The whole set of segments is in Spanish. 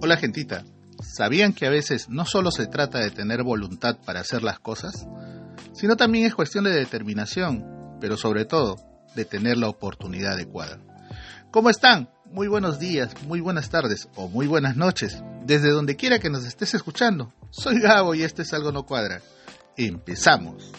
Hola gentita, ¿sabían que a veces no solo se trata de tener voluntad para hacer las cosas, sino también es cuestión de determinación, pero sobre todo de tener la oportunidad adecuada? ¿Cómo están? Muy buenos días, muy buenas tardes o muy buenas noches, desde donde quiera que nos estés escuchando. Soy Gabo y este es Algo No Cuadra. Empezamos.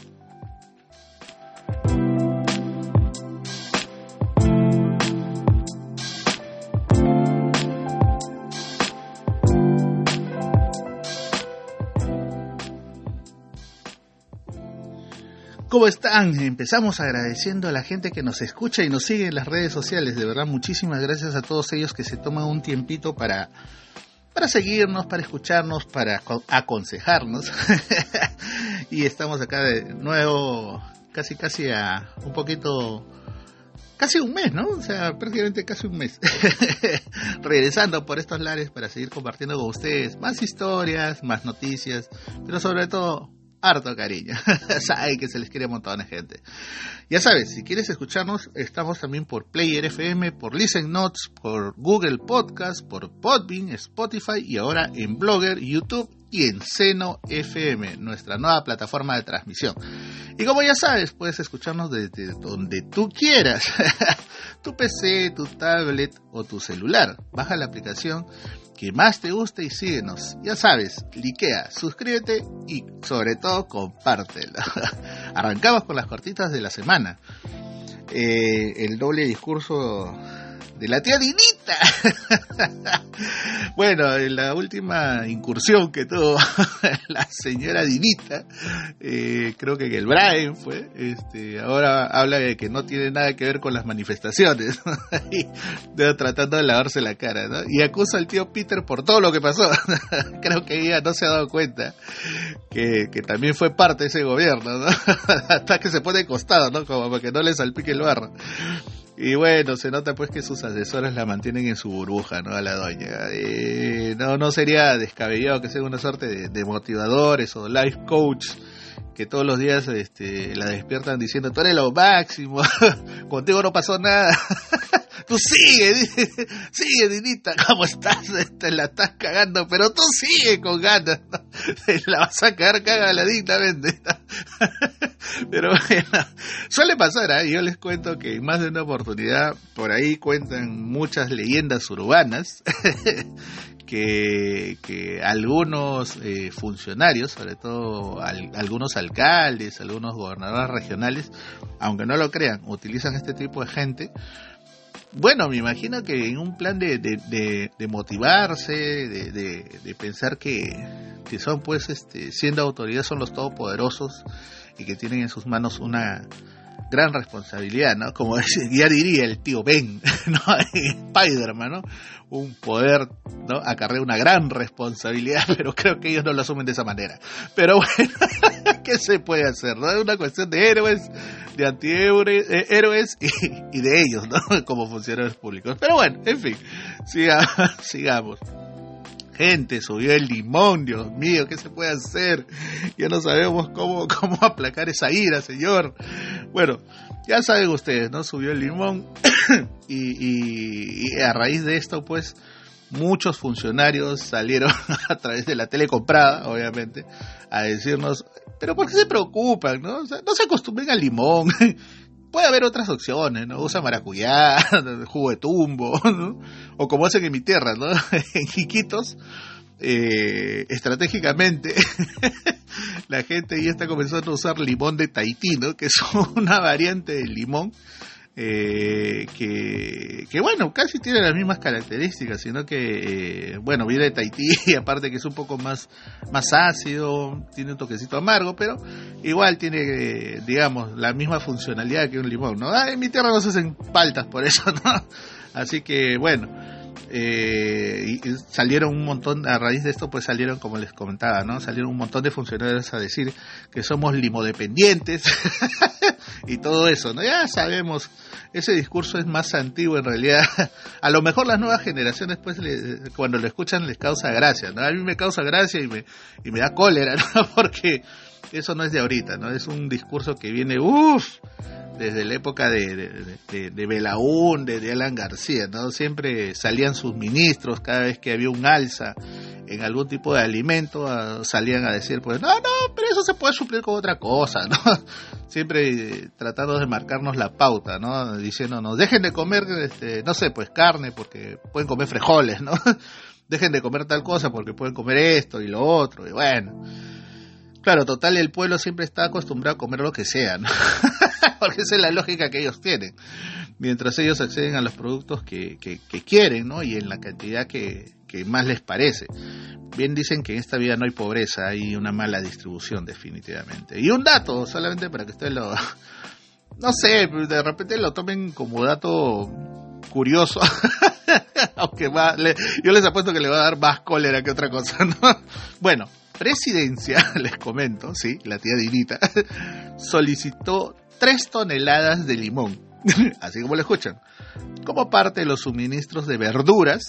¿Cómo están? Empezamos agradeciendo a la gente que nos escucha y nos sigue en las redes sociales. De verdad, muchísimas gracias a todos ellos que se toman un tiempito para, para seguirnos, para escucharnos, para aconsejarnos. y estamos acá de nuevo, casi casi a un poquito, casi un mes, ¿no? O sea, prácticamente casi un mes. Regresando por estos lares para seguir compartiendo con ustedes más historias, más noticias, pero sobre todo harto cariño. Que se les quiere un montón de gente. Ya sabes, si quieres escucharnos, estamos también por Player FM, por Listen Notes, por Google Podcast, por Podbean, Spotify y ahora en Blogger, YouTube y en Seno FM, nuestra nueva plataforma de transmisión. Y como ya sabes, puedes escucharnos desde donde tú quieras, tu PC, tu tablet o tu celular. Baja la aplicación que más te guste y síguenos. Ya sabes, likea, suscríbete y sobre todo compártelo. Arrancamos con las cortitas de la semana. Eh, el doble discurso de la tía Dinita. bueno, en la última incursión que tuvo la señora Dinita, eh, creo que el Brian fue, este, ahora habla de que no tiene nada que ver con las manifestaciones, y, tratando de lavarse la cara, ¿no? Y acusa al tío Peter por todo lo que pasó. creo que ella no se ha dado cuenta que, que también fue parte de ese gobierno, ¿no? Hasta que se pone costado, ¿no? Como para que no le salpique el barro. Y bueno, se nota pues que sus asesoras la mantienen en su burbuja, ¿no? A la doña. Eh, no, no sería descabellado que sea una suerte de, motivadores o life coach que todos los días este, la despiertan diciendo, tú eres lo máximo, contigo no pasó nada. tú sigue, sigue, Dinita, ¿cómo estás? Te la estás cagando, pero tú sigue con ganas. La vas a cagar cagada dignamente. Pero bueno, suele pasar, ¿eh? yo les cuento que en más de una oportunidad por ahí cuentan muchas leyendas urbanas que, que algunos eh, funcionarios, sobre todo algunos alcaldes, algunos gobernadores regionales, aunque no lo crean, utilizan este tipo de gente bueno, me imagino que en un plan de, de, motivarse, de, de, pensar que, que son pues este, siendo autoridades son los todopoderosos y que tienen en sus manos una gran responsabilidad, ¿no? Como ya diría el tío Ben, ¿no? Spider-Man, ¿no? Un poder, ¿no? Acarrea una gran responsabilidad, pero creo que ellos no lo asumen de esa manera. Pero bueno, ¿qué se puede hacer, no? Es una cuestión de héroes de antihéroes eh, héroes y, de ellos, ¿no? Como funcionarios públicos. Pero bueno, en fin, sigamos. Gente, subió el limón, Dios mío, ¿qué se puede hacer? Ya no sabemos cómo, cómo aplacar esa ira, señor. Bueno, ya saben ustedes, ¿no? Subió el limón y, y a raíz de esto, pues, muchos funcionarios salieron a través de la tele comprada, obviamente, a decirnos, pero ¿por qué se preocupan? ¿no? No se acostumbren al limón. Puede haber otras opciones, ¿no? Usa maracuyá, jugo de tumbo, ¿no? O como hacen en mi tierra, ¿no? en Jiquitos, eh, estratégicamente, la gente ya está comenzando a usar limón de Tahití, ¿no? Que es una variante del limón eh, que, que, bueno, casi tiene las mismas características, sino que, eh, bueno, viene de Tahití, aparte que es un poco más, más ácido, tiene un toquecito amargo, pero igual tiene, digamos, la misma funcionalidad que un limón, ¿no? Ah, en mi tierra no se hacen paltas por eso, ¿no? Así que, bueno, Eh, y, salieron un montón, a raíz de esto pues salieron, como les comentaba, ¿no? Salieron un montón de funcionarios a decir que somos limodependientes y todo eso, ¿no? Ya sabemos, ese discurso es más antiguo en realidad. A lo mejor las nuevas generaciones pues cuando lo escuchan les causa gracia, ¿no? A mí me causa gracia y me, y me da cólera, ¿no? Porque eso no es de ahorita, ¿no? Es un discurso que viene, uff, desde la época de, de, de, de, Alan García, ¿no? Siempre salían sus ministros cada vez que había un alza en algún tipo de alimento, salían a decir, pues, no, no, pero eso se puede suplir con otra cosa, ¿no? Siempre eh, tratando de marcarnos la pauta, ¿no? Diciéndonos, dejen de comer, este, no sé, pues carne, porque pueden comer frijoles, ¿no? dejen de comer tal cosa porque pueden comer esto y lo otro, y bueno. Claro, total, el pueblo siempre está acostumbrado a comer lo que sea, ¿no? porque esa es la lógica que ellos tienen. Mientras ellos acceden a los productos que, que, quieren, ¿no? Y en la cantidad que, que más les parece. Bien dicen que en esta vida no hay pobreza, hay una mala distribución definitivamente. Y un dato, solamente para que ustedes lo... No sé, de repente lo tomen como dato curioso. Aunque va, yo les apuesto que le va a dar más cólera que otra cosa, ¿no? Bueno, Presidencia, les comento, sí, la tía Dinita, solicitó tres toneladas de limón, así como lo escuchan, como parte de los suministros de verduras,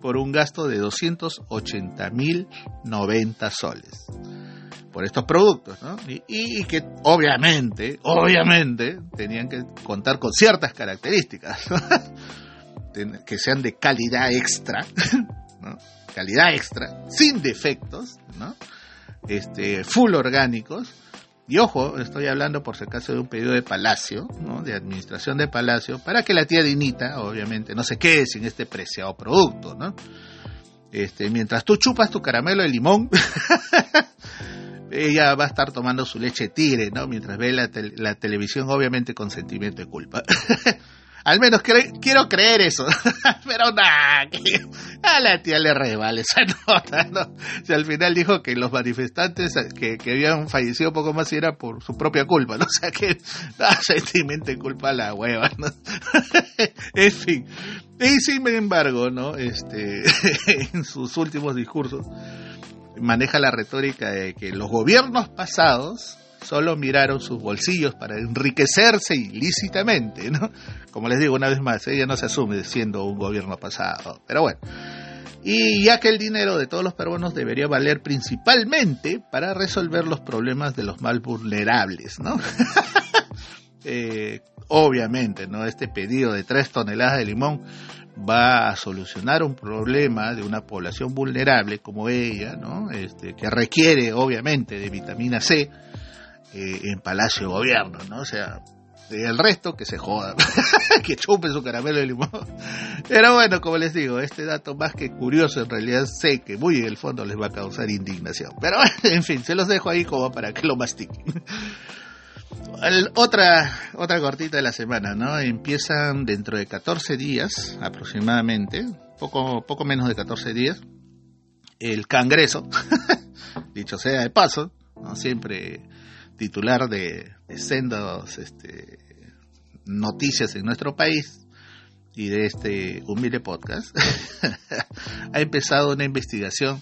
por un gasto de 280.090 soles por estos productos, ¿no? Y, que obviamente, obviamente, tenían que contar con ciertas características, que sean de calidad extra, ¿no? Calidad extra, sin defectos, ¿no? Este, full orgánicos, y ojo, estoy hablando por si acaso de un pedido de Palacio, ¿no? de administración de Palacio, para que la tía Dinita, obviamente, no se quede sin este preciado producto, ¿no? Este, mientras tú chupas tu caramelo de limón, ella va a estar tomando su leche tigre, ¿no? Mientras ve la, la televisión, obviamente con sentimiento de culpa. Al menos quiero creer eso. Pero nada, a la tía le revale esa nota. ¿no? Si al final dijo que los manifestantes que, habían fallecido poco más era por su propia culpa. ¿no? O sea que da sentimiento y culpa a la hueva. en fin. Y sin embargo, ¿no? Este, en sus últimos discursos maneja la retórica de que los gobiernos pasados solo miraron sus bolsillos para enriquecerse ilícitamente, ¿no? Como les digo una vez más, ella no se asume siendo un gobierno pasado, pero bueno. Y ya que el dinero de todos los peruanos debería valer principalmente para resolver los problemas de los más vulnerables, ¿no? Eh, obviamente, ¿no? Este pedido de tres toneladas de limón va a solucionar un problema de una población vulnerable como ella, ¿no? Este, que requiere obviamente de vitamina C, eh, en Palacio de Gobierno, ¿no? O sea, el resto que se joda, que chupe su caramelo de limón. Pero bueno, como les digo, este dato más que curioso, en realidad sé que muy en el fondo les va a causar indignación. Pero en fin, se los dejo ahí como para que lo mastiquen. otra, otra cortita de la semana, ¿no? Empiezan dentro de 14 días aproximadamente, poco, poco menos de 14 días, el Congreso, dicho sea de paso, ¿no? Siempre titular de, sendos este, noticias en nuestro país y de este humilde podcast, ha empezado una investigación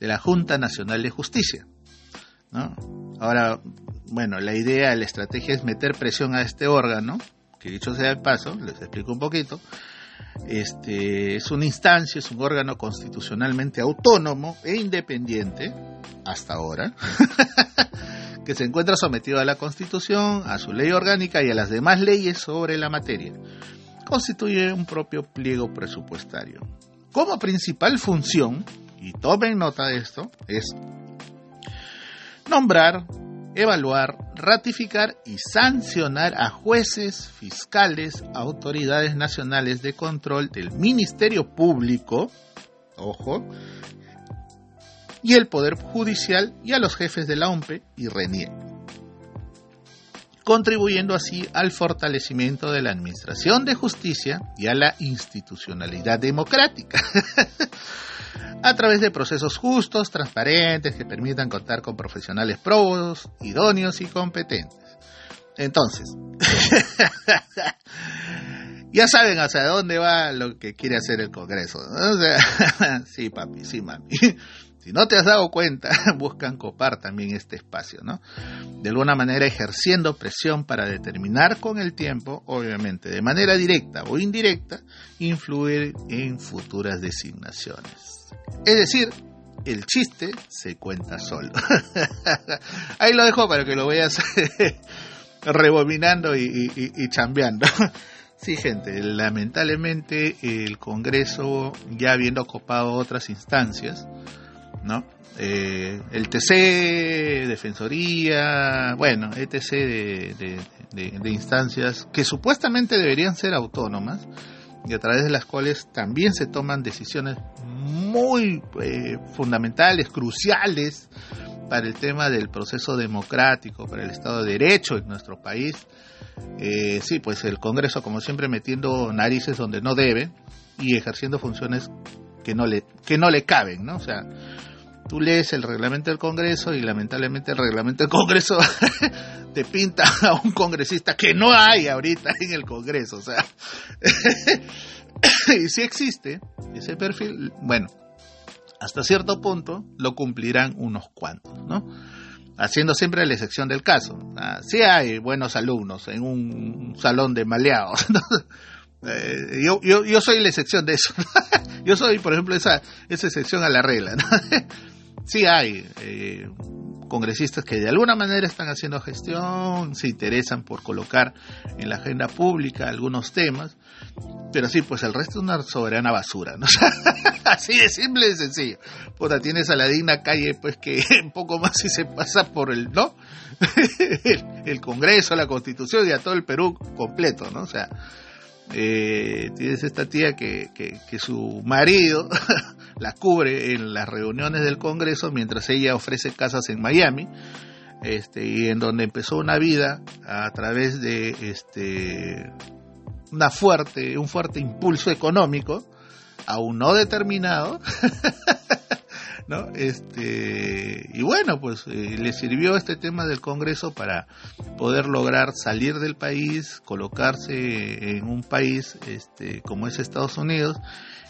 de la Junta Nacional de Justicia. Ahora, bueno, la idea, la estrategia es meter presión a este órgano, que dicho sea de paso, les explico un poquito, este, es una instancia, es un órgano constitucionalmente autónomo e independiente, hasta ahora, que se encuentra sometido a la Constitución, a su ley orgánica y a las demás leyes sobre la materia. Constituye un propio pliego presupuestario. Como principal función, y tomen nota de esto, es nombrar, evaluar, ratificar y sancionar a jueces, fiscales, autoridades nacionales de control del Ministerio Público, ojo, y el Poder Judicial y a los jefes de la OMPE y RENIE, contribuyendo así al fortalecimiento de la Administración de Justicia y a la institucionalidad democrática. a través de procesos justos, transparentes, que permitan contar con profesionales probos, idóneos y competentes. Entonces, ya saben hacia dónde va lo que quiere hacer el Congreso. O sea, sí, papi, sí, mami. Si no te has dado cuenta, buscan copar también este espacio, ¿no? De alguna manera ejerciendo presión para determinar con el tiempo, obviamente, de manera directa o indirecta, influir en futuras designaciones. Es decir, el chiste se cuenta solo. Ahí lo dejo para que lo veas rebobinando y, y chambeando. Sí, gente, lamentablemente el Congreso, ya habiendo copado otras instancias, ¿no? Eh, el TC, Defensoría, bueno, ETC de, de, instancias que supuestamente deberían ser autónomas y a través de las cuales también se toman decisiones muy eh, fundamentales, cruciales para el tema del proceso democrático, para el Estado de Derecho en nuestro país. Eh, sí, pues el Congreso, como siempre, metiendo narices donde no debe y ejerciendo funciones que no le, que no le caben, ¿no? O sea, tú lees el reglamento del Congreso y lamentablemente el reglamento del Congreso te pinta a un congresista que no hay ahorita en el Congreso. O sea, y si existe ese perfil, bueno, hasta cierto punto lo cumplirán unos cuantos, ¿no? Haciendo siempre la excepción del caso. Ah, sí hay buenos alumnos en un salón de maleados. Eh, yo, yo, yo soy la excepción de eso. yo soy, por ejemplo, esa, esa excepción a la regla. ¿no? Sí hay eh, congresistas que de alguna manera están haciendo gestión, se interesan por colocar en la agenda pública algunos temas, pero sí, pues el resto es una soberana basura, ¿no? Así de simple y sencillo. Puta, tienes a la digna calle, pues que un poco más si se pasa por el, ¿no? el, el Congreso, la Constitución y a todo el Perú completo, ¿no? O sea, eh, tienes esta tía que, que, su marido la cubre en las reuniones del Congreso mientras ella ofrece casas en Miami este, y en donde empezó una vida a través de este una fuerte un fuerte impulso económico aún no determinado ¿no? Este, y bueno, pues eh, le sirvió este tema del Congreso para poder lograr salir del país, colocarse en un país este, como es Estados Unidos,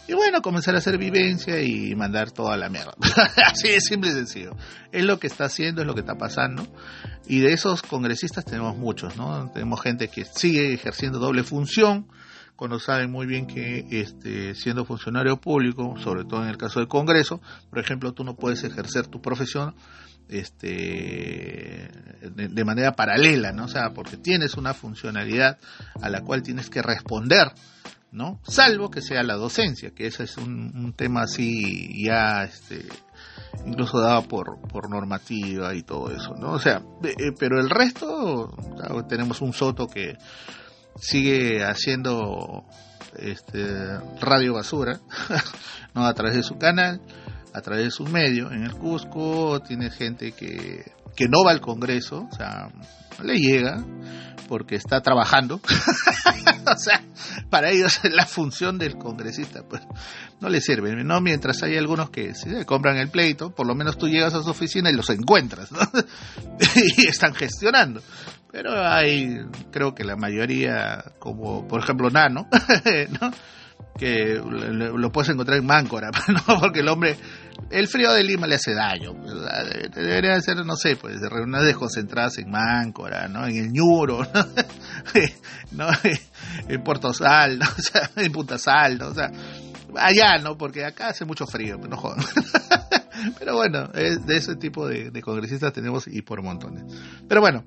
y bueno, comenzar a hacer vivencia y mandar toda la mierda. Así de simple y sencillo. Es lo que está haciendo, es lo que está pasando. Y de esos congresistas tenemos muchos, ¿no? Tenemos gente que sigue ejerciendo doble función, cuando saben muy bien que este, siendo funcionario público, sobre todo en el caso del Congreso, por ejemplo, tú no puedes ejercer tu profesión este, de, manera paralela, ¿no? O sea, porque tienes una funcionalidad a la cual tienes que responder, ¿no? Salvo que sea la docencia, que ese es un, tema así ya, este, incluso dado por, por normativa y todo eso, ¿no? O sea, eh, pero el resto, tenemos un soto que sigue haciendo este, radio basura, ¿no? a través de su canal, a través de su medio. En el Cusco tiene gente que, que no va al Congreso, o sea, le llega porque está trabajando. o sea, para ellos la función del congresista, pues no le sirve, ¿no? Mientras hay algunos que se compran el pleito, por lo menos tú llegas a su oficina y los encuentras, y están gestionando. Pero hay, creo que la mayoría, como por ejemplo Nano, ¿no? que lo puedes encontrar en Máncora, ¿no? porque el hombre, el frío de Lima le hace daño. Debería ser, no sé, pues reuniones concentradas en Máncora, ¿no? En el Ñuro, ¿no? en Puerto Sal, ¿no? O sea, en Punta Sal, ¿no? O sea, allá, ¿no? Porque acá hace mucho frío, no jodan. Pero bueno, es de ese tipo de, de congresistas tenemos y por montones. Pero bueno,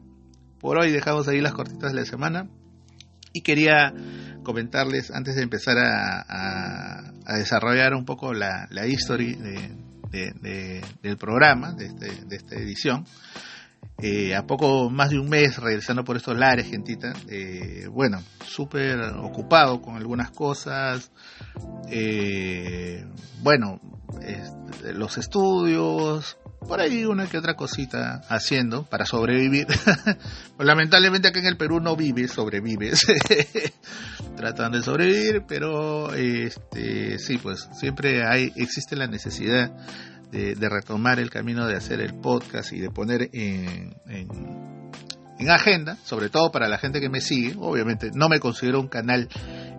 por hoy dejamos ahí las cortitas de la semana y quería comentarles antes de empezar a, desarrollar un poco la, la history del programa, de, este, de esta edición. Eh, a poco más de un mes regresando por estos lares, gentita. Eh, bueno, súper ocupado con algunas cosas. Eh, bueno, los estudios, por ahí una que otra cosita haciendo para sobrevivir. pues lamentablemente acá en el Perú no vives, sobrevives. Tratando de sobrevivir, pero este sí, pues siempre hay existe la necesidad de, retomar el camino de hacer el podcast y de poner en, en agenda, sobre todo para la gente que me sigue. Obviamente no me considero un canal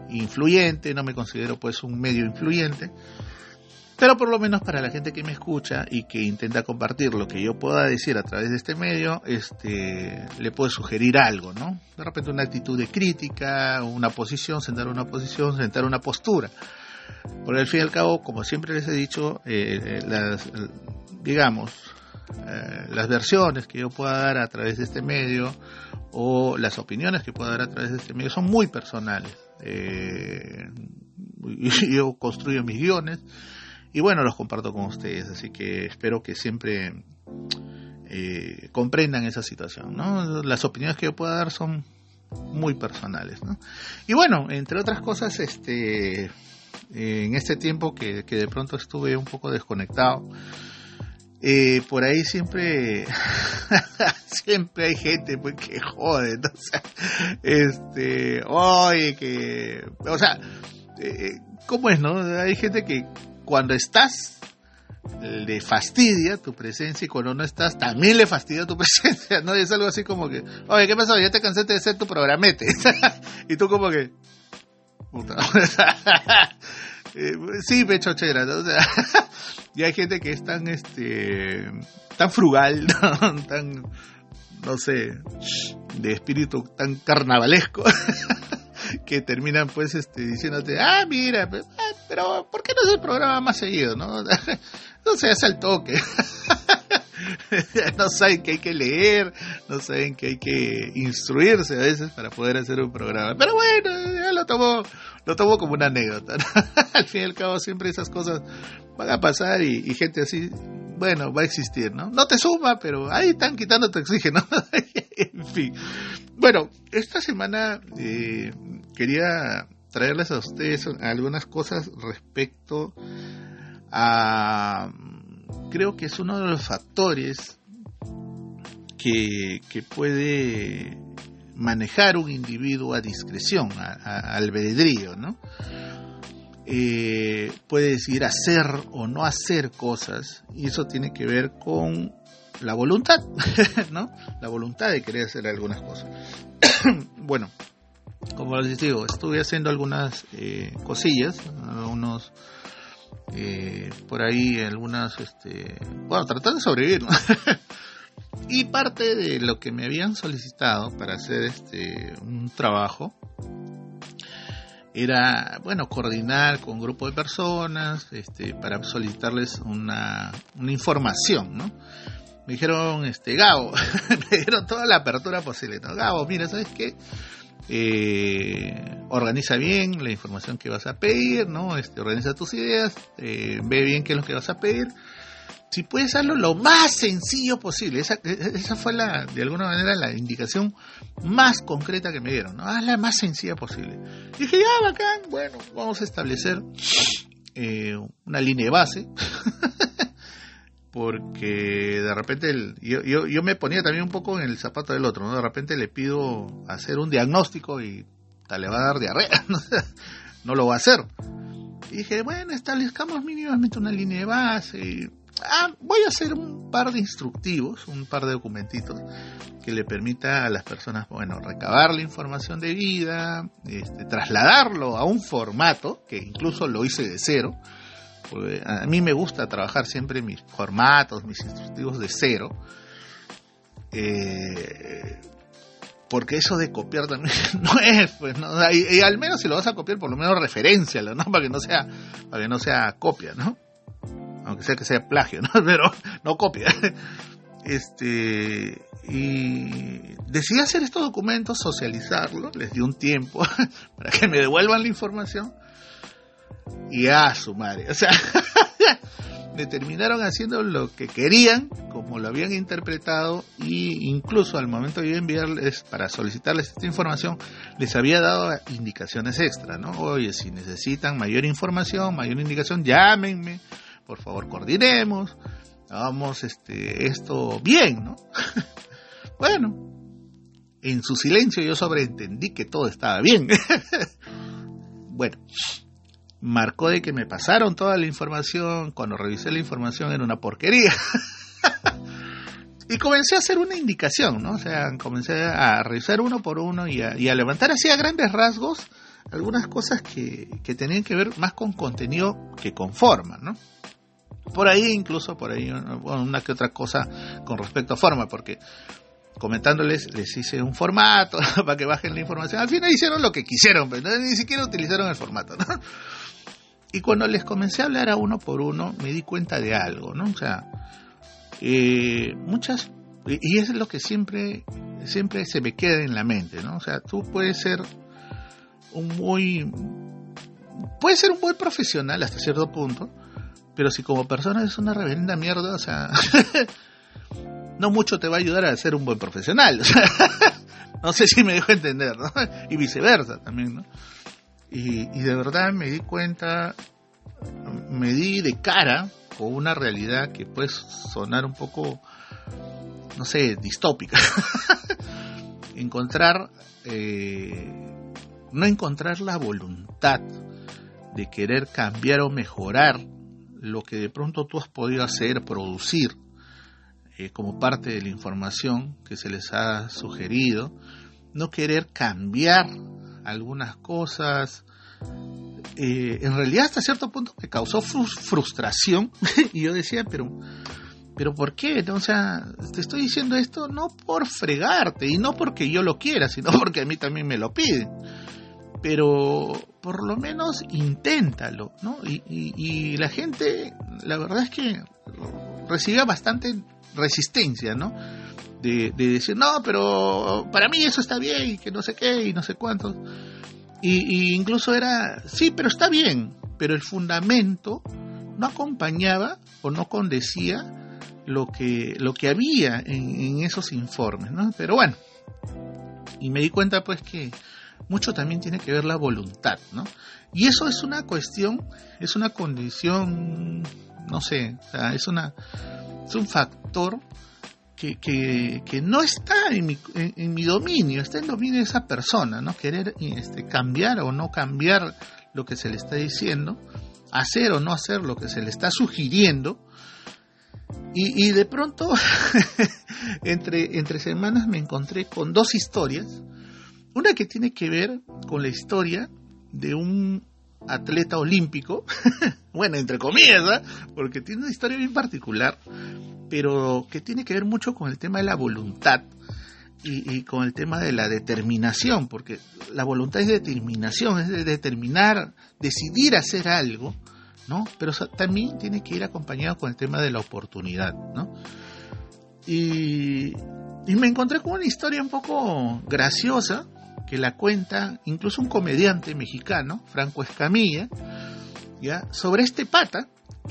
influyente, no me considero pues un medio influyente, pero por lo menos para la gente que me escucha y que intenta compartir lo que yo pueda decir a través de este medio, este, le puedo sugerir algo, ¿no? De repente una actitud de crítica, una posición, sentar una posición, sentar una postura. Porque al fin y al cabo, como siempre les he dicho, eh, eh, las, digamos, eh, las versiones que yo pueda dar a través de este medio o las opiniones que pueda dar a través de este medio son muy personales. yo construyo mis guiones y bueno, los comparto con ustedes, así que espero que siempre comprendan esa situación. ¿no? Las opiniones que yo pueda dar son muy personales. ¿no? Y bueno, entre otras cosas, este en este tiempo que, de pronto estuve un poco desconectado, eh, por ahí siempre siempre hay gente pues que jode o sea este oye que o sea eh, cómo es no hay gente que cuando estás le fastidia tu presencia y cuando no estás también le fastidia tu presencia no es algo así como que oye qué pasó ya te cansé de ser tu programete y tú como que Eh, sí, pechochera, ¿no? O sea, y hay gente que es tan, este, tan frugal, tan, no sé, de espíritu tan carnavalesco, que terminan pues este, diciéndote, ah, mira, pues, ah, pero ¿por qué no es el programa más seguido, no? no se hace al toque. no saben que hay que leer, no saben que hay que instruirse a veces para poder hacer un programa. Pero bueno, ya lo tomo, lo tomo como una anécdota. al fin y al cabo siempre esas cosas van a pasar y, gente así, bueno, va a existir, ¿no? No te suma, pero ahí están quitando tu oxígeno. en fin. Bueno, esta semana eh, quería traerles a ustedes algunas cosas respecto a creo que es uno de los factores que, puede manejar un individuo a discreción, a, albedrío, ¿no? Eh, puede decidir hacer o no hacer cosas y eso tiene que ver con la voluntad, ¿no? La voluntad de querer hacer algunas cosas. bueno, como les digo, estuve haciendo algunas eh, cosillas, algunos eh, por ahí algunas, este, bueno, tratando de sobrevivir, y parte de lo que me habían solicitado para hacer este un trabajo era, bueno, coordinar con un grupo de personas este, para solicitarles una, una información, ¿no? Me dijeron, este, Gabo, me dieron toda la apertura posible, ¿no? Gabo, mira, ¿sabes qué? Eh, organiza bien la información que vas a pedir, ¿no? Este, organiza tus ideas, eh, ve bien qué es lo que vas a pedir. Si puedes hacerlo lo más sencillo posible, esa, fue la, de alguna manera la indicación más concreta que me dieron, ¿no? Hazla más sencilla posible. dije, ya, bacán, bueno, vamos a establecer eh, una línea de base. porque de repente el, yo, yo, yo, me ponía también un poco en el zapato del otro, ¿no? De repente le pido hacer un diagnóstico y tal, le va a dar diarrea, no, lo va a hacer. Y dije, bueno, establezcamos mínimamente una línea de base. Ah, voy a hacer un par de instructivos, un par de documentitos que le permita a las personas, bueno, recabar la información de vida, este, trasladarlo a un formato, que incluso lo hice de cero, a mí me gusta trabajar siempre mis formatos, mis instructivos de cero. Eh, porque eso de copiar también no es, pues, ¿no? Y, al menos si lo vas a copiar, por lo menos referencialo, ¿no? Para que no sea, para que no sea copia, ¿no? Aunque sea que sea plagio, ¿no? Pero no copia. Este, y decidí hacer estos documentos, socializarlos, les di un tiempo para que me devuelvan la información y a su madre. O sea, me terminaron haciendo lo que querían, como lo habían interpretado, y incluso al momento de enviarles para solicitarles esta información, les había dado indicaciones extra, ¿no? Oye, si necesitan mayor información, mayor indicación, llámenme, por favor, coordinemos, hagamos este, esto bien, ¿no? bueno, en su silencio yo sobreentendí que todo estaba bien. bueno, marcó de que me pasaron toda la información, cuando revisé la información era una porquería. y comencé a hacer una indicación, ¿no? O sea, comencé a revisar uno por uno y a, levantar así a grandes rasgos algunas cosas que, que tenían que ver más con contenido que con forma, ¿no? Por ahí, incluso por ahí, una que otra cosa con respecto a forma, porque comentándoles, les hice un formato para que bajen la información. Al final hicieron lo que quisieron, pero ni siquiera utilizaron el formato, ¿no? Y cuando les comencé a hablar a uno por uno, me di cuenta de algo, ¿no? O sea, eh, muchas, y es lo que siempre, siempre se me queda en la mente, ¿no? O sea, tú puedes ser un muy, puedes ser un buen profesional hasta cierto punto, pero si como persona es una reverenda mierda, o sea, no mucho te va a ayudar a ser un buen profesional. no sé si me dejo entender, ¿no? Y viceversa también, ¿no? Y, de verdad me di cuenta, me di de cara con una realidad que puede sonar un poco, no sé, distópica. encontrar, eh, no encontrar la voluntad de querer cambiar o mejorar lo que de pronto tú has podido hacer, producir, eh, como parte de la información que se les ha sugerido, no querer cambiar algunas cosas. Eh, en realidad hasta cierto punto me causó frustración y yo decía, pero, pero ¿por qué? O sea, te estoy diciendo esto no por fregarte y no porque yo lo quiera, sino porque a mí también me lo piden pero por lo menos inténtalo, ¿no? Y, la gente, la verdad es que recibía bastante resistencia, ¿no? De, decir, no, pero para mí eso está bien, que no sé qué, y no sé cuánto. Y, incluso era, sí, pero está bien, pero el fundamento no acompañaba o no condecía lo que, lo que había en, en esos informes, ¿no? Pero bueno, y me di cuenta pues que mucho también tiene que ver la voluntad, ¿no? Y eso es una cuestión, es una condición, no sé, o sea, es, una, es un factor que, que, no está en mi, en, mi, dominio, está en dominio de esa persona, ¿no? Querer este, cambiar o no cambiar lo que se le está diciendo, hacer o no hacer lo que se le está sugiriendo. Y, y de pronto, entre, entre semanas me encontré con dos historias una que tiene que ver con la historia de un atleta olímpico, bueno, entre comillas, porque tiene una historia bien particular, pero que tiene que ver mucho con el tema de la voluntad y, con el tema de la determinación, porque la voluntad es determinación, es de determinar, decidir hacer algo, ¿no? Pero también tiene que ir acompañado con el tema de la oportunidad, ¿no? Y me encontré con una historia un poco graciosa, que la cuenta incluso un comediante mexicano, Franco Escamilla, sobre este pata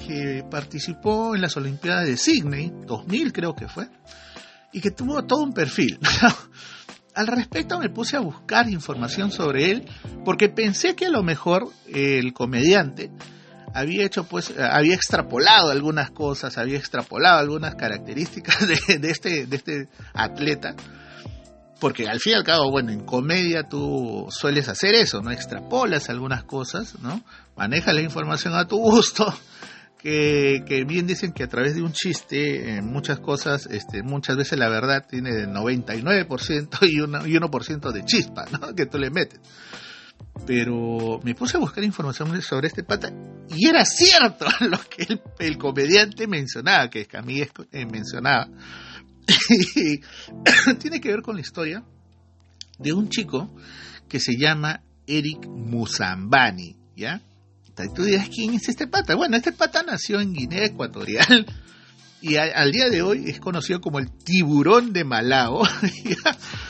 que participó en las Olimpiadas de Sydney, 2000 creo que fue, y que tuvo todo un perfil. Al respecto me puse a buscar información sobre él porque pensé que a lo mejor el comediante había hecho pues había extrapolado algunas cosas, había extrapolado algunas características de este de este atleta porque al fin y al cabo, bueno, en comedia tú sueles hacer eso, ¿no? Extrapolas algunas cosas, ¿no? Manejas la información a tu gusto, que, bien dicen que a través de un chiste, en muchas cosas, este, muchas veces la verdad tiene 99% y, una, y 1% de chispa, ¿no? Que tú le metes. Pero me puse a buscar información sobre este pata y era cierto lo que el, el comediante mencionaba, que Camille eh, mencionaba tiene que ver con la historia de un chico que se llama Eric Musambani, ¿ya? Tú dirás, ¿quién es este pata? Bueno, este pata nació en Guinea Ecuatorial y al día de hoy es conocido como el tiburón de Malao.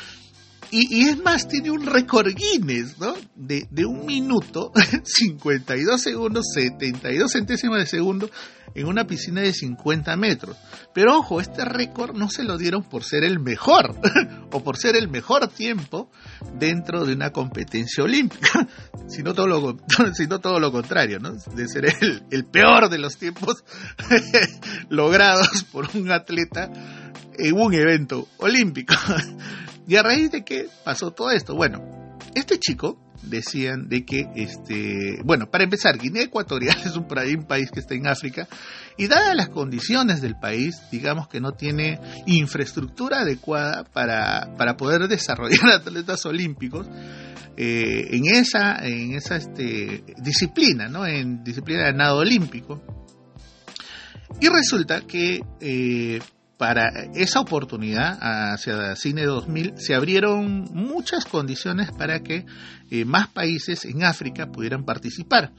Y, es más, tiene un récord Guinness, ¿no? De, un minuto, 52 segundos, 72 centésimos de segundo en una piscina de 50 metros. Pero ojo, este récord no se lo dieron por ser el mejor o por ser el mejor tiempo dentro de una competencia olímpica, sino todo lo, sino todo lo contrario, ¿no? De ser el, el peor de los tiempos logrados por un atleta en un evento olímpico. ¿Y a raíz de qué pasó todo esto? Bueno, este chico decían de que, este, bueno, para empezar, Guinea Ecuatorial es un, país que está en África y dadas las condiciones del país, digamos que no tiene infraestructura adecuada para, para poder desarrollar atletas olímpicos, eh, en esa, en esa este, disciplina, ¿no? En disciplina de nado olímpico. Y resulta que eh, para esa oportunidad hacia Cine 2000 se abrieron muchas condiciones para que eh, más países en África pudieran participar.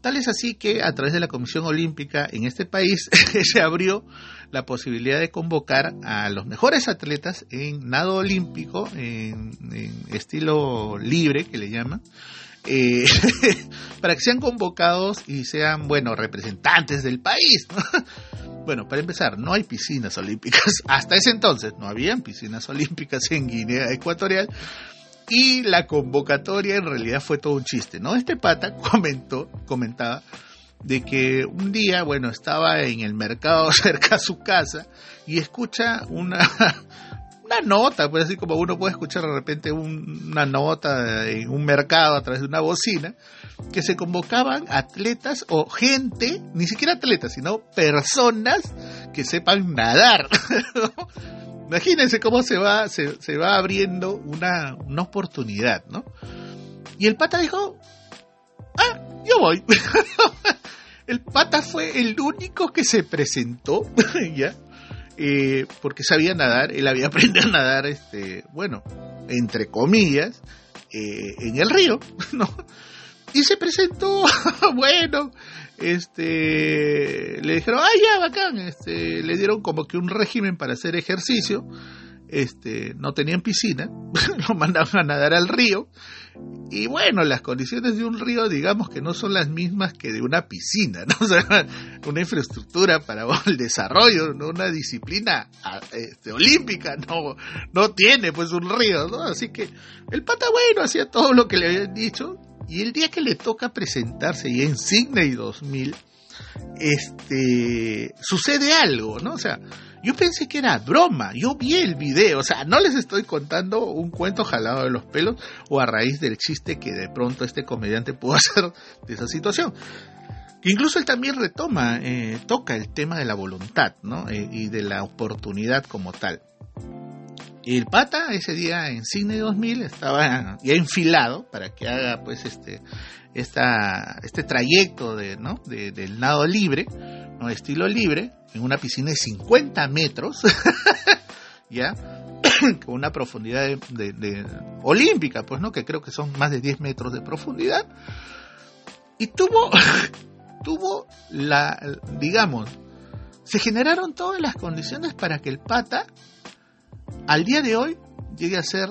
Tal es así que a través de la Comisión Olímpica en este país se abrió la posibilidad de convocar a los mejores atletas en nado olímpico, en, estilo libre que le llaman, eh, para que sean convocados y sean, bueno, representantes del país. Bueno, para empezar, no hay piscinas olímpicas. Hasta ese entonces no habían piscinas olímpicas en Guinea Ecuatorial y la convocatoria en realidad fue todo un chiste, ¿no? Este pata comentó, comentaba de que un día, bueno, estaba en el mercado cerca a su casa y escucha una, una nota, pues así como uno puede escuchar de repente una nota en un mercado a través de una bocina, que se convocaban atletas o gente, ni siquiera atletas, sino personas que sepan nadar. Imagínense cómo se va, se, va abriendo una, una oportunidad, ¿no? Y el pata dijo, ah, yo voy. el pata fue el único que se presentó, ¿ya? Eh, porque sabía nadar, él había aprendido a nadar, este, bueno, entre comillas, eh, en el río, ¿no? Y se presentó, bueno, este, le dijeron, ah, ya, bacán, este, le dieron como que un régimen para hacer ejercicio, este, no tenían piscina, lo mandaban a nadar al río, y bueno, las condiciones de un río, digamos que no son las mismas que de una piscina, ¿no? O una infraestructura para el desarrollo, ¿no? una disciplina este, olímpica, no, no tiene pues un río, ¿no? Así que el pata bueno hacía todo lo que le habían dicho, y el día que le toca presentarse y en Sydney 2000, este, sucede algo, ¿no? O sea, yo pensé que era broma, yo vi el video, o sea, no les estoy contando un cuento jalado de los pelos o a raíz del chiste que de pronto este comediante pudo hacer de esa situación. incluso él también retoma, eh, toca el tema de la voluntad, ¿no? Eh, y de la oportunidad como tal. Y el pata ese día en Cine 2000 estaba ya enfilado para que haga pues este esta, este trayecto de, ¿no? del nado libre, ¿no? estilo libre, en una piscina de 50 metros, ya, con una profundidad de, olímpica, pues, ¿no? Que creo que son más de 10 metros de profundidad. Y tuvo, tuvo la, digamos, se generaron todas las condiciones para que el pata al día de hoy llegue a ser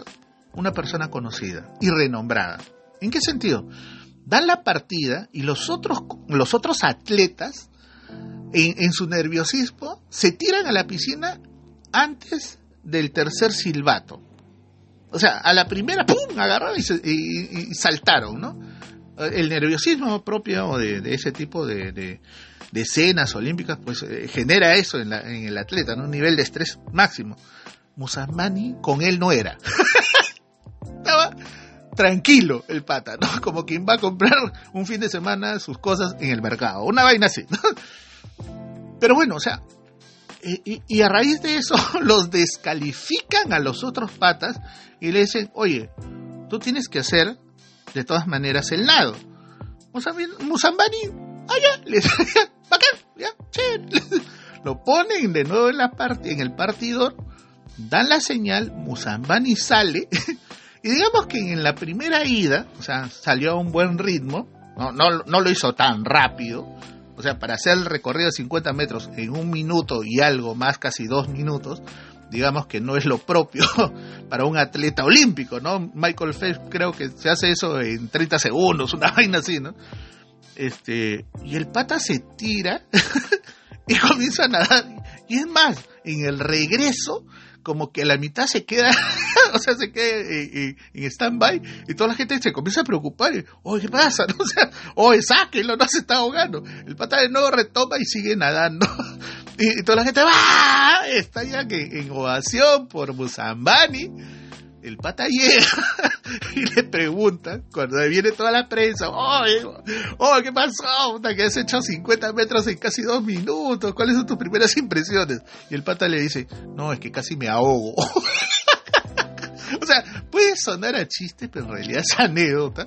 una persona conocida y renombrada. ¿En qué sentido? Dan la partida y los otros, los otros atletas, en, su nerviosismo, se tiran a la piscina antes del tercer silbato. O sea, a la primera, ¡pum!, agarraron y, saltaron, ¿no? El nerviosismo propio de, ese tipo de, escenas olímpicas, pues eh, genera eso en, en, el atleta, ¿no? Un nivel de estrés máximo. Musamani con él no era. Estaba tranquilo el pata, ¿no? Como quien va a comprar un fin de semana sus cosas en el mercado, una vaina así. Pero bueno, o sea, y, y, a raíz de eso los descalifican a los otros patas y le dicen, oye, tú tienes que hacer de todas maneras el nado. Musambani, ah, ya, le bacán, ya, che. Lo ponen de nuevo en, la en el partidor dan la señal, Musambani sale, y digamos que en la primera ida, o sea, salió a un buen ritmo, no, no, no lo hizo tan rápido, o sea, para hacer el recorrido de 50 metros en un minuto y algo más, casi dos minutos, digamos que no es lo propio para un atleta olímpico, ¿no? Michael Phelps creo que se hace eso en 30 segundos, una vaina así, ¿no? Este, y el pata se tira y comienza a nadar. Y es más, en el regreso, como que la mitad se queda, o sea, se queda en, stand-by y toda la gente se comienza a preocupar. Oye, ¿qué pasa? O sea, oye, sáquenlo, no se está ahogando. El pata de nuevo retoma y sigue nadando. Y, toda la gente va, está ya que en ovación por Musambani el pata llega y le pregunta, cuando viene toda la prensa, oye, oh, ¿qué pasó? que has hecho 50 metros en casi dos minutos, ¿cuáles son tus primeras impresiones? Y el pata le dice, no, es que casi me ahogo. o sea, puede sonar a chiste, pero en realidad es anécdota.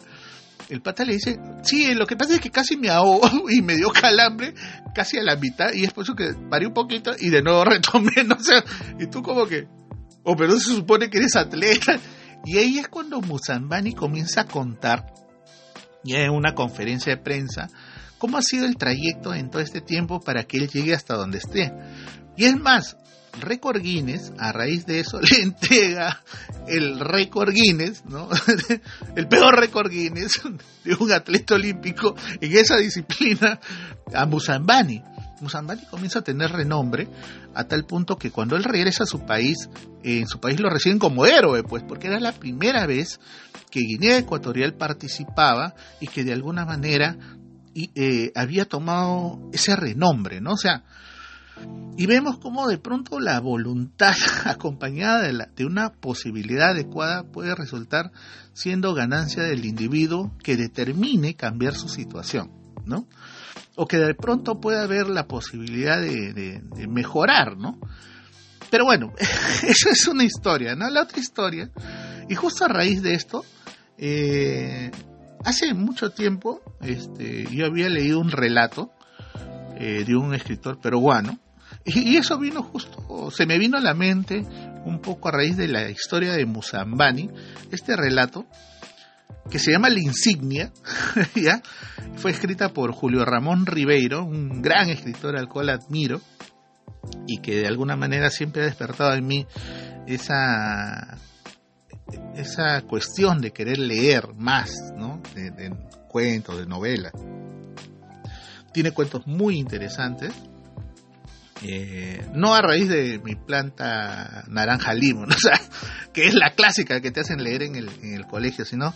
El pata le dice, sí, lo que pasa es que casi me ahogo y me dio calambre casi a la mitad y es por que paré un poquito y de nuevo retomé, no sé, y tú como que, oh, pero se supone que eres atleta. Y ahí es cuando Musambani comienza a contar, ya en una conferencia de prensa, cómo ha sido el trayecto en todo este tiempo para que él llegue hasta donde esté. Y es más, récord Guinness, a raíz de eso, le entrega el récord Guinness, ¿no? el peor récord Guinness de un atleta olímpico en esa disciplina a Musambani. Musambani comienza a tener renombre a tal punto que cuando él regresa a su país, en su país lo reciben como héroe, pues, porque era la primera vez que Guinea Ecuatorial participaba y que de alguna manera eh, había tomado ese renombre, ¿no? O sea, y vemos cómo de pronto la voluntad acompañada de, una posibilidad adecuada puede resultar siendo ganancia del individuo que determine cambiar su situación, ¿no? O que de pronto pueda haber la posibilidad de, mejorar, ¿no? Pero bueno, eso es una historia, ¿no? La otra historia, y justo a raíz de esto, eh, hace mucho tiempo este, yo había leído un relato eh, de un escritor peruano, y, eso vino justo, se me vino a la mente un poco a raíz de la historia de Musambani, este relato que se llama La Insignia, fue escrita por Julio Ramón Ribeiro, un gran escritor al cual admiro y que de alguna manera siempre ha despertado en mí esa esa cuestión de querer leer más, ¿no? De cuentos, de novelas. Tiene cuentos muy interesantes eh, no a raíz de mi planta naranja limón, o sea, que es la clásica que te hacen leer en el, en el colegio, sino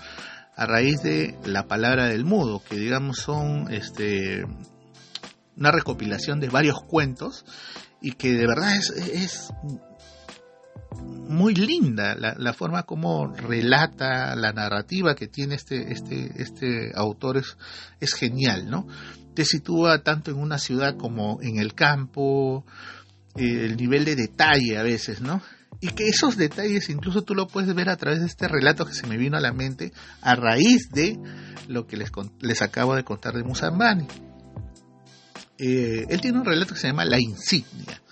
a raíz de la palabra del mudo, que digamos son este una recopilación de varios cuentos y que de verdad es, es muy linda la, la, forma como relata la narrativa que tiene este, este, este autor es, es genial, ¿no? Te sitúa tanto en una ciudad como en el campo, eh, el nivel de detalle a veces, ¿no? Y que esos detalles incluso tú lo puedes ver a través de este relato que se me vino a la mente a raíz de lo que les, les acabo de contar de Musambani. Eh, él tiene un relato que se llama La Insignia.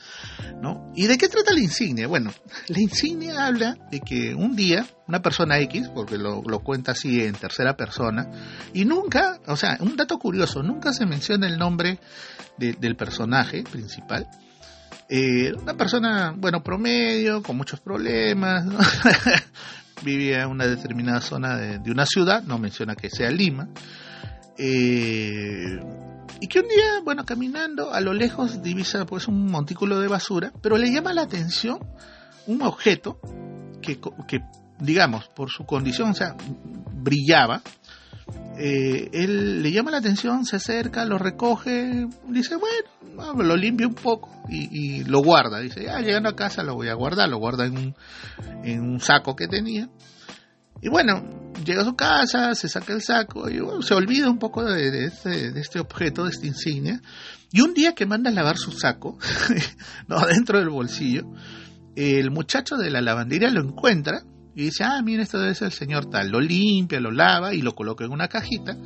¿No? ¿Y de qué trata la insignia? Bueno, la insignia habla de que un día una persona X, porque lo, cuenta así en tercera persona, y nunca, o sea, un dato curioso, nunca se menciona el nombre del personaje principal. Eh, una persona, bueno, promedio, con muchos problemas, vivía en una determinada zona de, de, una ciudad, no menciona que sea Lima. Eh, y que un día, bueno, caminando a lo lejos divisa pues un montículo de basura, pero le llama la atención un objeto que, que digamos, por su condición, sea, brillaba. Eh, él le llama la atención, se acerca, lo recoge, dice, bueno, lo limpia un poco y, y, lo guarda. Dice, ya llegando a casa lo voy a guardar, lo guarda en un, en un saco que tenía. Y bueno, llega a su casa, se saca el saco y se olvida un poco de, este, de, este, objeto, de esta insignia. Y un día que manda a lavar su saco, no, dentro del bolsillo, el muchacho de la lavandería lo encuentra y dice, ah, mira, esto debe el señor tal. Lo limpia, lo lava y lo coloca en una cajita.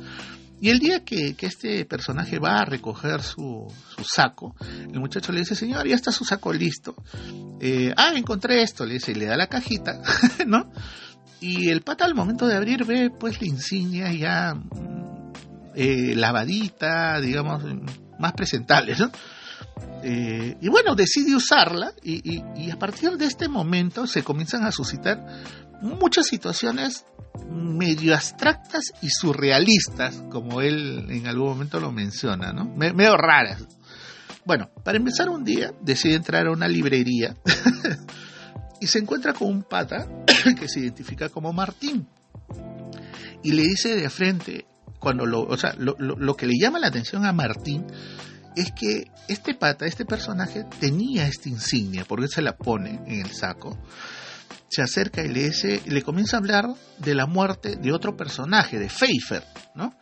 Y el día que, este personaje va a recoger su, su, saco, el muchacho le dice, señor, ya está su saco listo. Eh, ah, encontré esto, le dice, y le da la cajita, ¿no? Y el pata al momento de abrir ve pues la insignia ya eh, lavadita, digamos, más presentable, ¿no? Eh, y bueno, decide usarla y, y, a partir de este momento se comienzan a suscitar muchas situaciones medio abstractas y surrealistas, como él en algún momento lo menciona, ¿no? medio raras. Bueno, para empezar un día decide entrar a una librería y se encuentra con un pata que se identifica como Martín. Y le dice de frente, cuando lo, o sea, lo, lo, que le llama la atención a Martín es que este pata, este personaje, tenía esta insignia, porque se la pone en el saco. Se acerca y le, dice, le comienza a hablar de la muerte de otro personaje, de Pfeiffer, ¿no?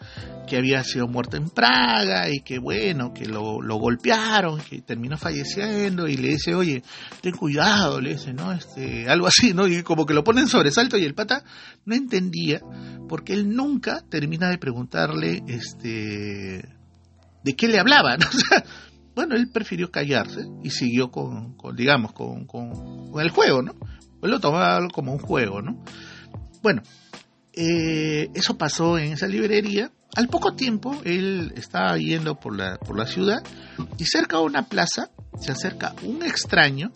Que había sido muerto en Praga y que bueno, que lo, lo, golpearon, que terminó falleciendo y le dice, oye, ten cuidado, le dice, ¿no? Este, algo así, ¿no? Y como que lo ponen sobresalto y el pata no entendía porque él nunca termina de preguntarle, este, de qué le hablaban. Bueno, él prefirió callarse y siguió con, digamos, con, con, con, el juego, ¿no? Él lo tomaba como un juego, ¿no? Bueno, eh, eso pasó en esa librería. Al poco tiempo, él estaba yendo por la, por la ciudad y cerca de una plaza se acerca un extraño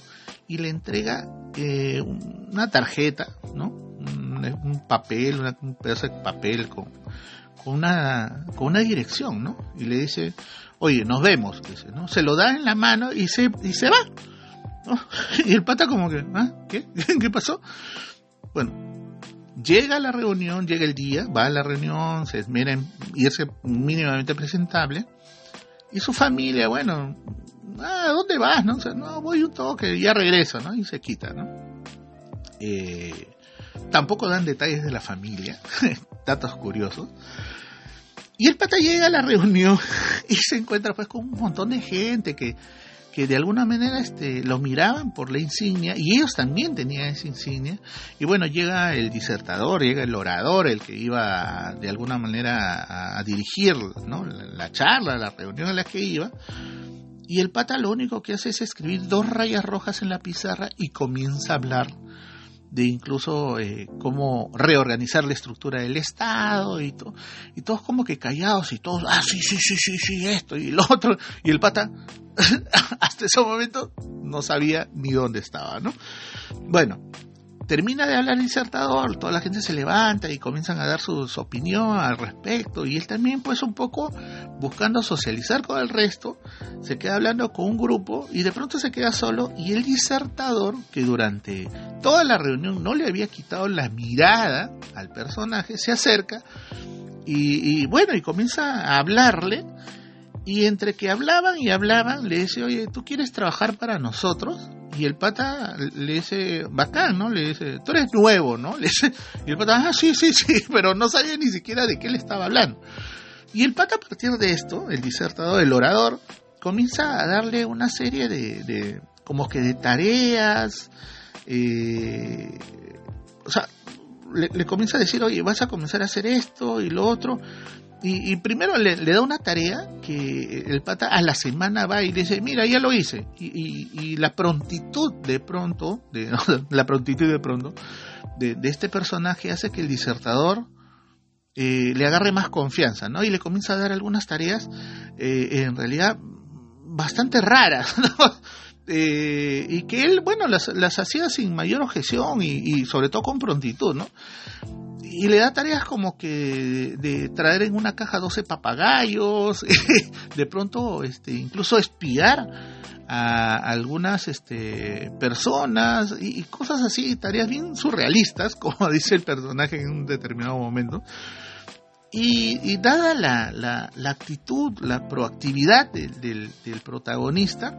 y le entrega eh, una tarjeta, ¿no? Un, papel, una, un pedazo de papel con, con una, con una dirección, ¿no? Y le dice, oye, nos vemos, dice, ¿no? Se lo da en la mano y se, y se va. Y el pata como que, ¿ah? ¿Qué? ¿Qué pasó? Bueno, llega a la reunión, llega el día, va a la reunión, se esmera en irse mínimamente presentable, y su familia, bueno, ah, ¿dónde vas? No? No, voy un toque, ya regreso, ¿no? Y se quita, ¿no? Eh, tampoco dan detalles de la familia, datos curiosos. Y el pata llega a la reunión y se encuentra pues con un montón de gente que, que de alguna manera este, lo miraban por la insignia y ellos también tenían esa insignia. Y bueno, llega el disertador, llega el orador, el que iba de alguna manera a, dirigir ¿no? la, la charla, la reunión a la que iba. Y el pata lo único que hace es escribir dos rayas rojas en la pizarra y comienza a hablar de incluso eh, cómo reorganizar la estructura del Estado y, to y todos como que callados y todos, ah, sí, sí, sí, sí, sí, esto y lo otro. Y el pata, hasta ese momento, no sabía ni dónde estaba, ¿no? Bueno, termina de hablar el disertador, toda la gente se levanta y comienzan a dar su, su, opinión al respecto y él también pues un poco buscando socializar con el resto, se queda hablando con un grupo y de pronto se queda solo y el disertador que durante toda la reunión no le había quitado la mirada al personaje, se acerca y, y bueno y comienza a hablarle y entre que hablaban y hablaban le dice, oye, ¿tú quieres trabajar para nosotros? Y el pata le dice, bacán, ¿no? Le dice, tú eres nuevo, ¿no? Le dice, y el pata, ah, sí, sí, sí, pero no sabía ni siquiera de qué le estaba hablando. Y el pata a partir de esto, el disertador, el orador, comienza a darle una serie de, de como que de tareas, eh, o sea, le, le, comienza a decir, oye, vas a comenzar a hacer esto y lo otro. Y, y primero le, le, da una tarea que el pata a la semana va y dice, mira, ya lo hice. Y, y, la prontitud de pronto, de, la prontitud de pronto, de, de, este personaje hace que el disertador eh, le agarre más confianza, ¿no? Y le comienza a dar algunas tareas, eh, en realidad, bastante raras, ¿no? Eh, y que él, bueno, las, las hacía sin mayor objeción y, y, sobre todo con prontitud, ¿no? Y le da tareas como que de, traer en una caja 12 papagayos, de pronto este, incluso espiar a algunas este, personas y, cosas así, tareas bien surrealistas, como dice el personaje en un determinado momento. Y, y dada la, la, la, actitud, la proactividad del, del, del protagonista,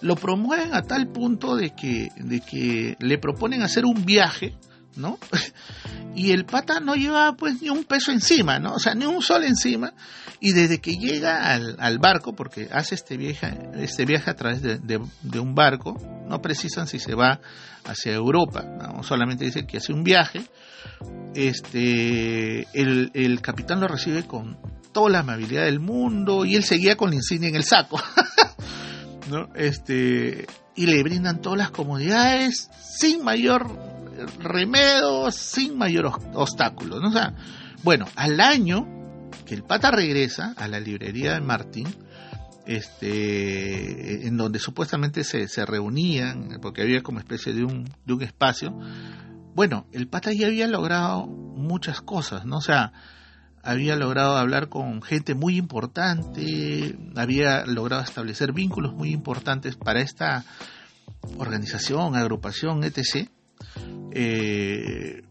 lo promueven a tal punto de que, de que le proponen hacer un viaje, ¿no? Y el pata no lleva pues ni un peso encima, ¿no? O sea, ni un sol encima. Y desde que llega al, al barco, porque hace este viaje, este viaje a través de, de, un barco, no precisan si se va hacia Europa, solamente dicen que hace un viaje, este, el, el capitán lo recibe con toda la amabilidad del mundo y él seguía con la insignia en el saco. ¿no? Este, y le brindan todas las comodidades sin mayor remedio, sin mayor obstáculo, ¿no? O sea, bueno, al año que el pata regresa a la librería de Martín, este, en donde supuestamente se, se reunían, porque había como especie de un, de un espacio, bueno, el pata ya había logrado muchas cosas, ¿no? O sea, había logrado hablar con gente muy importante, había logrado establecer vínculos muy importantes para esta organización, agrupación, etc. Eh,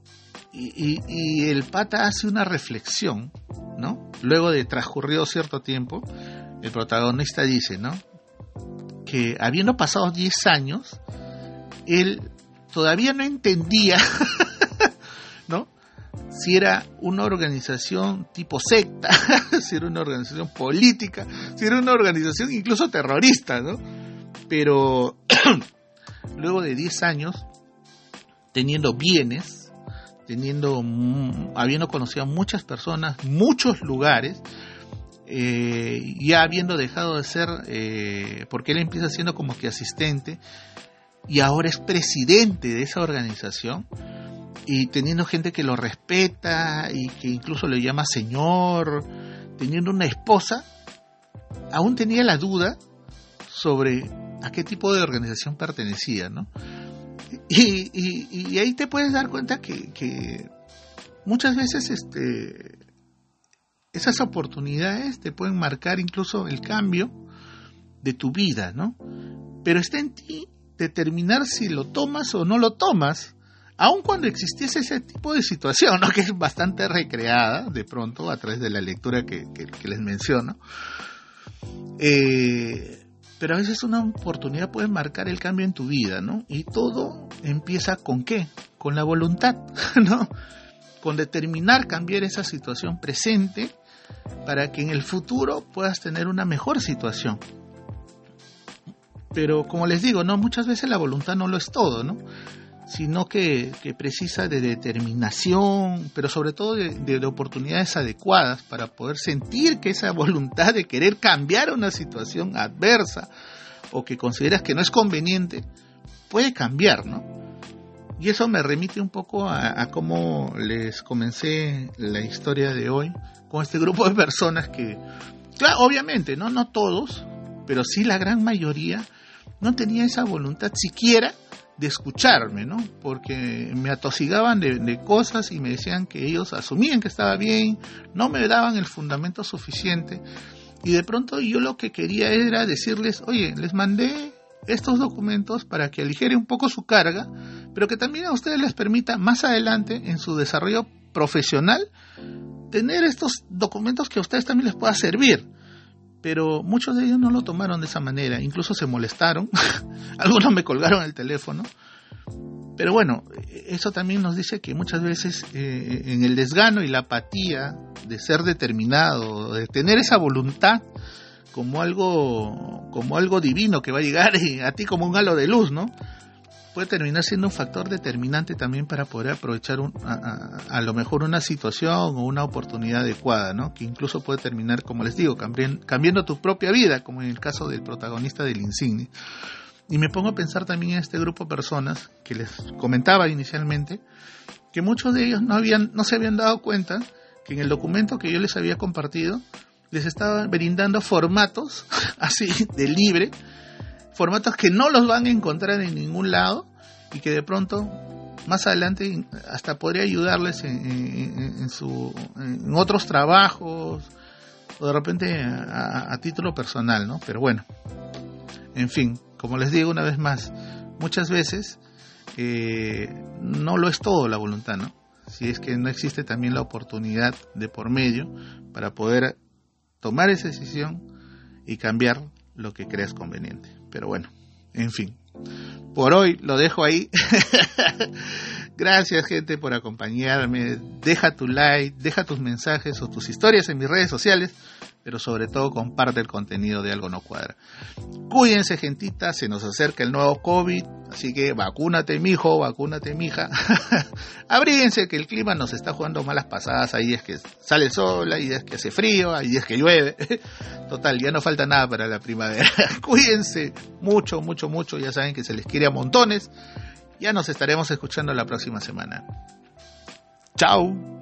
y, y, el pata hace una reflexión, ¿no? Luego de transcurrido cierto tiempo, el protagonista dice, ¿no? Que habiendo pasado 10 años, él todavía no entendía, ¿no? si era una organización tipo secta, si era una organización política, si era una organización incluso terrorista, ¿no? Pero luego de 10 años, teniendo bienes, teniendo, habiendo conocido a muchas personas, muchos lugares, eh, ya habiendo dejado de ser, eh, porque él empieza siendo como que asistente, y ahora es presidente de esa organización, y teniendo gente que lo respeta y que incluso le llama señor, teniendo una esposa, aún tenía la duda sobre a qué tipo de organización pertenecía, ¿no? Y, ahí te puedes dar cuenta que, muchas veces este, esas oportunidades te pueden marcar incluso el cambio de tu vida, ¿no? Pero está en ti determinar si lo tomas o no lo tomas, aun cuando existiese ese tipo de situación, ¿no? que es bastante recreada de pronto a través de la lectura que, les menciono. Eh, pero a veces una oportunidad puede marcar el cambio en tu vida, ¿no? Y todo empieza con qué? Con la voluntad, ¿no? Con determinar cambiar esa situación presente para que en el futuro puedas tener una mejor situación. Pero como les digo, no muchas veces la voluntad no lo es todo, ¿no? Sino que, precisa de determinación, pero sobre todo de, oportunidades adecuadas para poder sentir que esa voluntad de querer cambiar una situación adversa o que consideras que no es conveniente, puede cambiar, ¿no? Y eso me remite un poco a, a cómo les comencé la historia de hoy con este grupo de personas que, claro, obviamente, ¿no? No todos, pero sí la gran mayoría no tenía esa voluntad siquiera de escucharme, ¿no? Porque me atosigaban de, cosas y me decían que ellos asumían que estaba bien, no me daban el fundamento suficiente. Y de pronto yo lo que quería era decirles, oye, les mandé estos documentos para que aligere un poco su carga, pero que también a ustedes les permita más adelante en su desarrollo profesional tener estos documentos que a ustedes también les pueda servir pero muchos de ellos no lo tomaron de esa manera, incluso se molestaron, algunos me colgaron el teléfono, pero bueno, eso también nos dice que muchas veces eh, en el desgano y la apatía de ser determinado, de tener esa voluntad como algo, como algo divino que va a llegar a ti como un halo de luz, ¿no? Puede terminar siendo un factor determinante también para poder aprovechar a, lo mejor una situación o una oportunidad adecuada, ¿no? Que incluso puede terminar, como les digo, cambiando, tu propia vida, como en el caso del protagonista del Insigne. Y me pongo a pensar también en este grupo de personas que les comentaba inicialmente, que muchos de ellos no, habían, no se habían dado cuenta que en el documento que yo les había compartido les estaba brindando formatos así de libre formatos que no los van a encontrar en ningún lado y que de pronto más adelante hasta podría ayudarles en, su, en otros trabajos o de repente a, título personal, ¿no? Pero bueno, en fin, como les digo una vez más, muchas veces eh, no lo es todo la voluntad, ¿no? Si es que no existe también la oportunidad de por medio para poder tomar esa decisión y cambiar lo que creas conveniente. Pero bueno, en fin. Por hoy lo dejo ahí. Gracias gente por acompañarme. Deja tu like, deja tus mensajes o tus historias en mis redes sociales pero sobre todo comparte el contenido de Algo No Cuadra. Cuídense, gentita, se nos acerca el nuevo COVID, así que vacúnate, mijo, vacúnate, mija. Abríguense que el clima nos está jugando malas pasadas, ahí es que sale el sol, ahí es que hace frío, ahí es que llueve. Total, ya no falta nada para la primavera. Cuídense mucho, mucho, mucho, ya saben que se les quiere a montones. Ya nos estaremos escuchando la próxima semana. Chao.